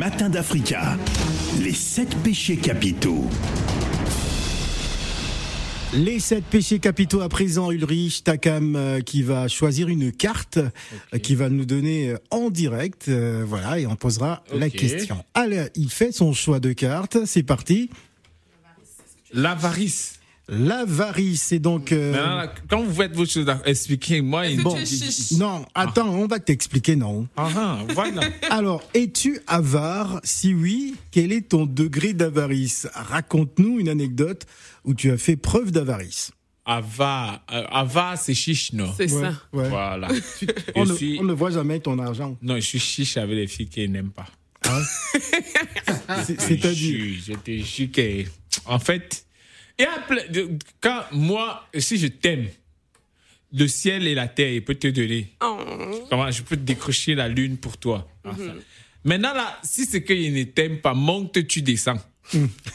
Les matins d'Africa. Les sept péchés capitaux. Les sept péchés capitaux à présent, Ulrich Takam euh, qui va choisir une carte euh, qui va nous donner euh, en direct, euh, voilà, et on posera la question. Allez, il fait son choix de carte, c'est parti. L'avarice. L'avarice, c'est donc... euh, quand vous faites vos choses, expliquez-moi. une- Bon, non, attends, on va t'expliquer, non. Ah, ah, voilà. Alors, es-tu avare? Si oui, quel est ton degré d'avarice? Raconte-nous une anecdote où tu as fait preuve d'avarice. Ava, euh, Ava, c'est chiche, non? C'est Ouais, ça. ouais. Voilà. On, ne, suis, on ne voit jamais ton argent. non, je suis chiche avec les filles qui n'aiment pas. C'est- Je C'est-à-dire? Je te jure que, en fait, il y a plein de- quand moi, si je t'aime, le ciel et la terre, il peut te donner. Oh. Comment je peux te décrocher la lune pour toi? Enfin. Maintenant là, si c'est qu'il ne t'aime pas, monte, tu descends.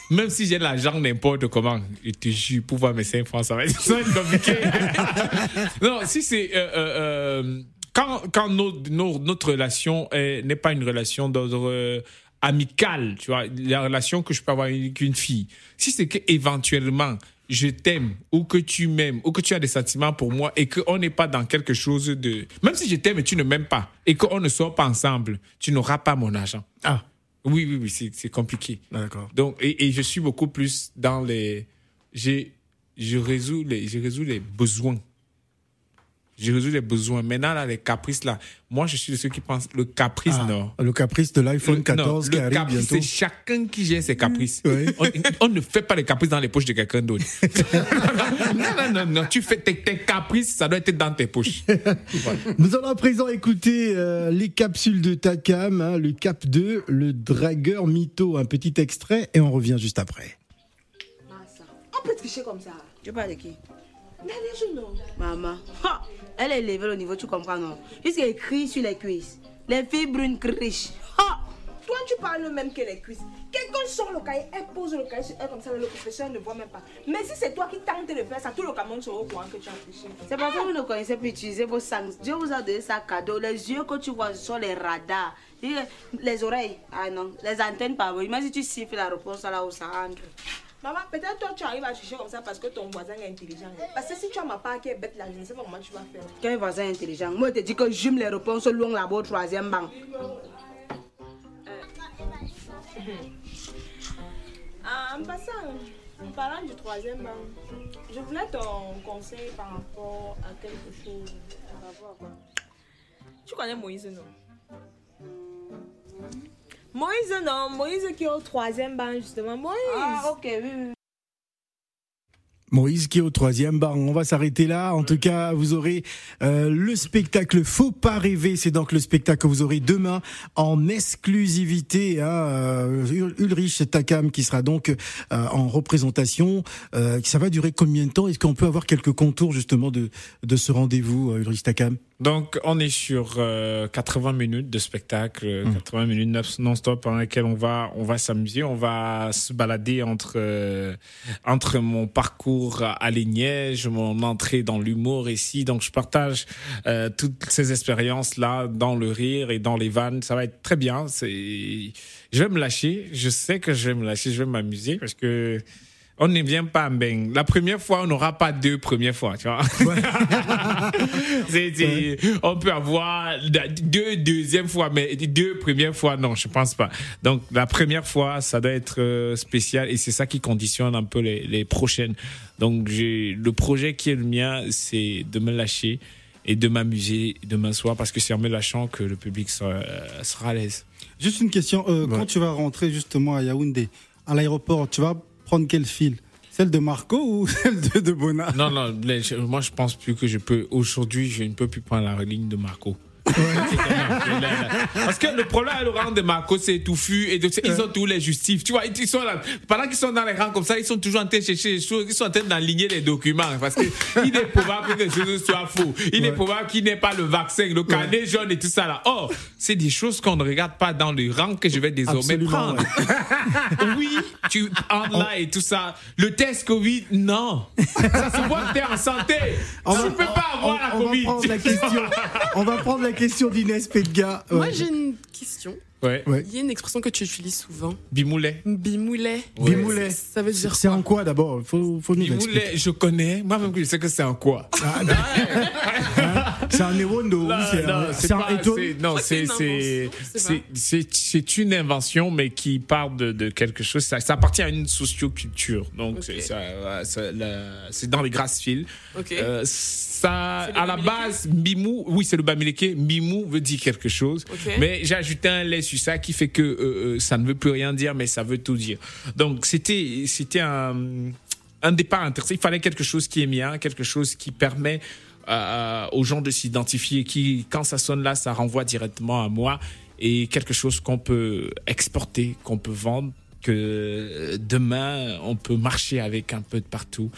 Même si j'ai l'argent n'importe comment, je te jure, pour voir mes 5 francs, ça va être, compliqué. non, si c'est... euh, euh, euh, quand quand nos- nos- notre relation est- n'est pas une relation d'ordre euh, amical, tu vois, la relation que je peux avoir avec une fille, si c'est que éventuellement je t'aime ou que tu m'aimes ou que tu as des sentiments pour moi et qu'on n'est pas dans quelque chose de... Même si je t'aime et tu ne m'aimes pas et qu'on ne sort pas ensemble, tu n'auras pas mon argent. Ah, Oui, oui, oui, c'est compliqué. d'accord. Donc, et, et je suis beaucoup plus dans les. j'ai- Je résous les, je résous les besoins. Je résous les besoins. Maintenant, là, les caprices, là, moi, je suis de ceux qui pensent le caprice, Ah, non. Le caprice de l'iPhone Le- 14 non, qui le arrive caprice, bientôt. c'est chacun qui gère ses caprices. Oui. On, on ne fait pas les caprices dans les poches de quelqu'un d'autre. non, non, non, non. Tu fais tes, tes caprices, ça doit être dans tes poches. Voilà. Nous allons à présent écouter euh, les capsules de Takam, hein, le Cap 2, le dragueur mytho, un petit extrait, et on revient juste après. On peut tricher comme ça. Tu parles de qui? Non. Maman. Ha, Elle est élevée au niveau, tu comprends, non? Puisqu'elle écrit sur les cuisses. Les filles brunes crichent. Ha Toi, tu parles même que les cuisses. Quelqu'un sort le cahier, elle pose le cahier sur elle comme ça, le professeur ne voit même pas. Mais si c'est toi qui tentes de le faire, ça, tout le camion sera au courant que tu as triché. C'est parce que vous ne connaissez plus utiliser vos sens. Dieu vous a donné ça cadeau. Les yeux que tu vois sont les radars. Les oreilles, ah non. Les antennes, vrai. Imagine si tu siffles la réponse là où ça entre. Maman, peut-être toi, tu arrives à tricher comme ça parce que ton voisin est intelligent. Parce que si tu as ma part qui est bête là, je ne sais pas comment tu vas faire. Quel voisin intelligent Moi, je te dis que j'aime les réponses longues là-bas au troisième banc. Ah, en passant, en parlant du troisième banc, je voulais ton conseil par rapport à quelque chose. Quoi? Tu connais Moïse, non? Moïse, non. Moïse qui est au troisième banc, justement. Moïse. Ah, ok, oui, oui. Moïse qui est au troisième bar. On va s'arrêter là. En tout cas, vous aurez euh, le spectacle Faut pas rêver. C'est donc le spectacle que vous aurez demain en exclusivité. Hein, euh, Ul- Ulrich Takam qui sera donc euh, en représentation. Euh, ça va durer combien de temps? Est-ce qu'on peut avoir quelques contours justement de, de ce rendez-vous, Ulrich Takam? Donc, on est sur euh, 80 minutes de spectacle, euh, 80 minutes non- non-stop pendant lesquelles on va, on va s'amuser, on va se balader entre, euh, entre mon parcours à Lignège, mon entrée dans l'humour ici. Donc, je partage euh, toutes ces expériences-là dans le rire et dans les vannes. Ça va être très bien. Je vais me lâcher. Je sais que je vais me lâcher, je vais m'amuser parce que on ne vient pas à Mbeng. La première fois, on n'aura pas deux premières fois, tu vois. C'est- c'est- on peut avoir deux deuxième fois, mais deux premières fois, non, je pense pas. Donc, la première fois, ça doit être euh, spécial et c'est ça qui conditionne un peu les, les prochaines. Donc, j'ai, le projet qui est le mien, c'est de me lâcher et de m'amuser demain soir parce que c'est en me lâchant que le public sera, sera à l'aise. Juste une question. euh, Quand tu vas rentrer justement à Yaoundé, à l'aéroport, tu vas prendre quel fil? Celle de Marco ou celle de, de Non, non, moi je pense plus que je peux. Aujourd'hui, je ne peux plus prendre la ligne de Marco. Parce que le problème à le rang de Marco, c'est touffu et ils ont tous les justifs. Tu vois, ils sont là. Pendant qu'ils sont dans les rangs comme ça, ils sont toujours en train de chercher les choses. Ils sont en train d'aligner les documents. Parce que il est probable que les choses soient faux. Il est probable qu'il n'ait pas le vaccin, le carnet jaune et tout ça là. Oh, c'est des choses qu'on ne regarde pas dans le rang que je vais désormais Absolument, prendre. oui, tu entres là et tout ça. Le test Covid, non. Ça se voit que tu es en santé. On tu va- peux pas on- avoir la on va Covid. prendre la question. On va prendre la question d'Inès Pedga. Moi, Ouais. j'ai une question. Ouais. Il y a une expression que tu utilises souvent. Bimoulet. Bimoulet. Bimoulet. Ça veut dire C'est en quoi d'abord? Faut, faut nous Bimoulet, expliquer. je connais. Moi-même, je sais que c'est en quoi. C'est un Là, c'est Eton c'est- Non, c'est c'est c'est c'est c'est une invention, mais qui part de, de quelque chose. Ça, ça appartient à une socioculture. Donc la- c'est dans les grasses fils. Ok. Euh, ça, à la base, Mbimou, oui, c'est le Bamileke. Mbimou veut dire quelque chose, mais j'ai ajouté un lait sur ça qui fait que euh, euh, ça ne veut plus rien dire, mais ça veut tout dire. Donc c'était c'était un un départ intéressant. Il fallait quelque chose qui est bien, quelque chose qui permet euh, aux gens de s'identifier, qui, quand ça sonne là, ça renvoie directement à moi, et quelque chose qu'on peut exporter, qu'on peut vendre, que demain, on peut marcher avec un peu de partout,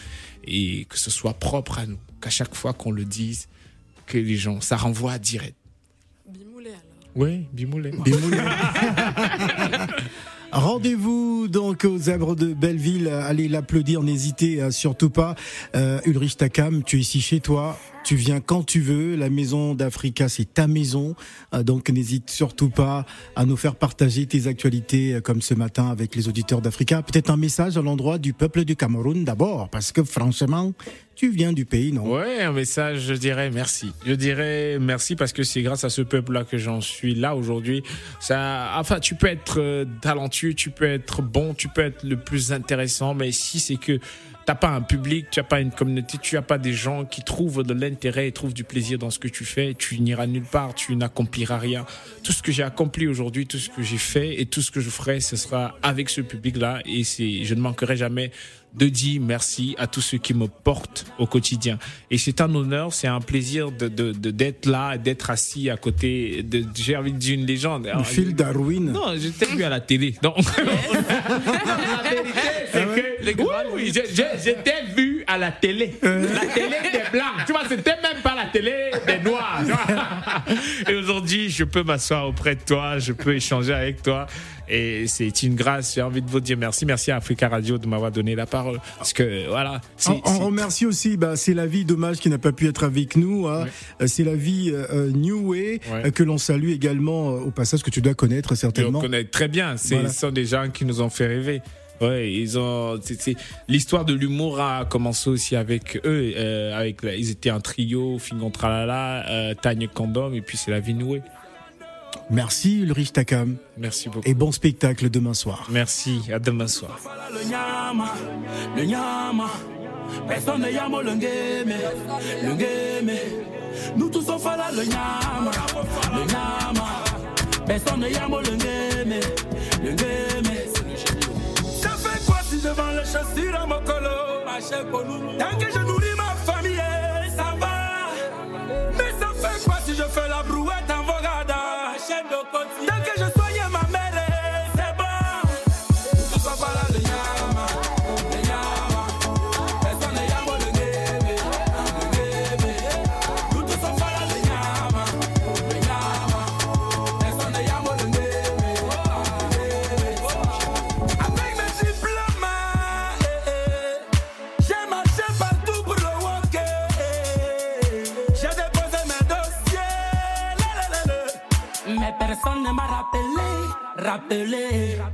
et que ce soit propre à nous, qu'à chaque fois qu'on le dise, que les gens, ça renvoie direct. Bimoulet alors. Oui, Bimoulet. Rendez-vous donc aux Zèbres de Belleville. Allez l'applaudir, n'hésitez euh, surtout pas. Euh, Ulrich Takam, tu es ici chez toi. Tu viens quand tu veux. La maison d'Africa, c'est ta maison. Euh, donc n'hésite surtout pas à nous faire partager tes actualités euh, comme ce matin avec les auditeurs d'Africa. Peut-être un message à l'endroit du peuple du Cameroun d'abord, parce que franchement, tu viens du pays, non? Ouais, un message, je dirais merci. Je dirais merci parce que c'est grâce à ce peuple-là que j'en suis là aujourd'hui. Ça, enfin, tu peux être euh, talentueux, tu peux être bon, tu peux être le plus intéressant, mais si c'est que t'as pas un public, tu as pas une communauté, tu as pas des gens qui trouvent de l'intérêt et trouvent du plaisir dans ce que tu fais, tu n'iras nulle part, tu n'accompliras rien. Tout ce que j'ai accompli aujourd'hui, tout ce que j'ai fait et tout ce que je ferai, ce sera avec ce public-là et c'est, je ne manquerai jamais de dire merci à tous ceux qui me portent au quotidien. Et c'est un honneur, c'est un plaisir de, de, de- d'être là, d'être assis à côté de, j'ai envie de dire une légende. Phil Darwin. Non, je t'ai vu à la télé. Donc, la vérité, c'est que, oui, t'ai vu à la télé. La télé des blancs. Tu vois, c'était même pas la télé des noirs. Et aujourd'hui, je peux m'asseoir auprès de toi, je peux échanger avec toi. Et c'est une grâce. J'ai envie de vous dire merci. Merci à Africa Radio de m'avoir donné la parole. Parce que, voilà. On, on remercie aussi, bah, c'est la vie, dommage qui n'a pas pu être avec nous. hein. Euh, C'est la vie euh, New Way euh, que l'on salue également euh, au passage que tu dois connaître Et on certainement. connaît très bien. Voilà. Ce sont des gens qui nous ont fait rêver. Ouais, ils ont. c'est- c'est- L'histoire de l'humour a commencé aussi avec eux. euh, avec, la- ils étaient un trio, Fingon Tralala, euh, Tagne Condom, et puis c'est la vie nouée. Merci Ulrich Takam. Merci beaucoup. Et bon spectacle demain soir. Merci. À demain soir. Personne ne yamo le le. Nous tous on fait là le nyama, le nyama. Personne ne yamo le. Je vends les chaussures à mon colo. Tant que je nourris ma famille, ça va. Mais ça fait quoi si je fais la brouette? LA.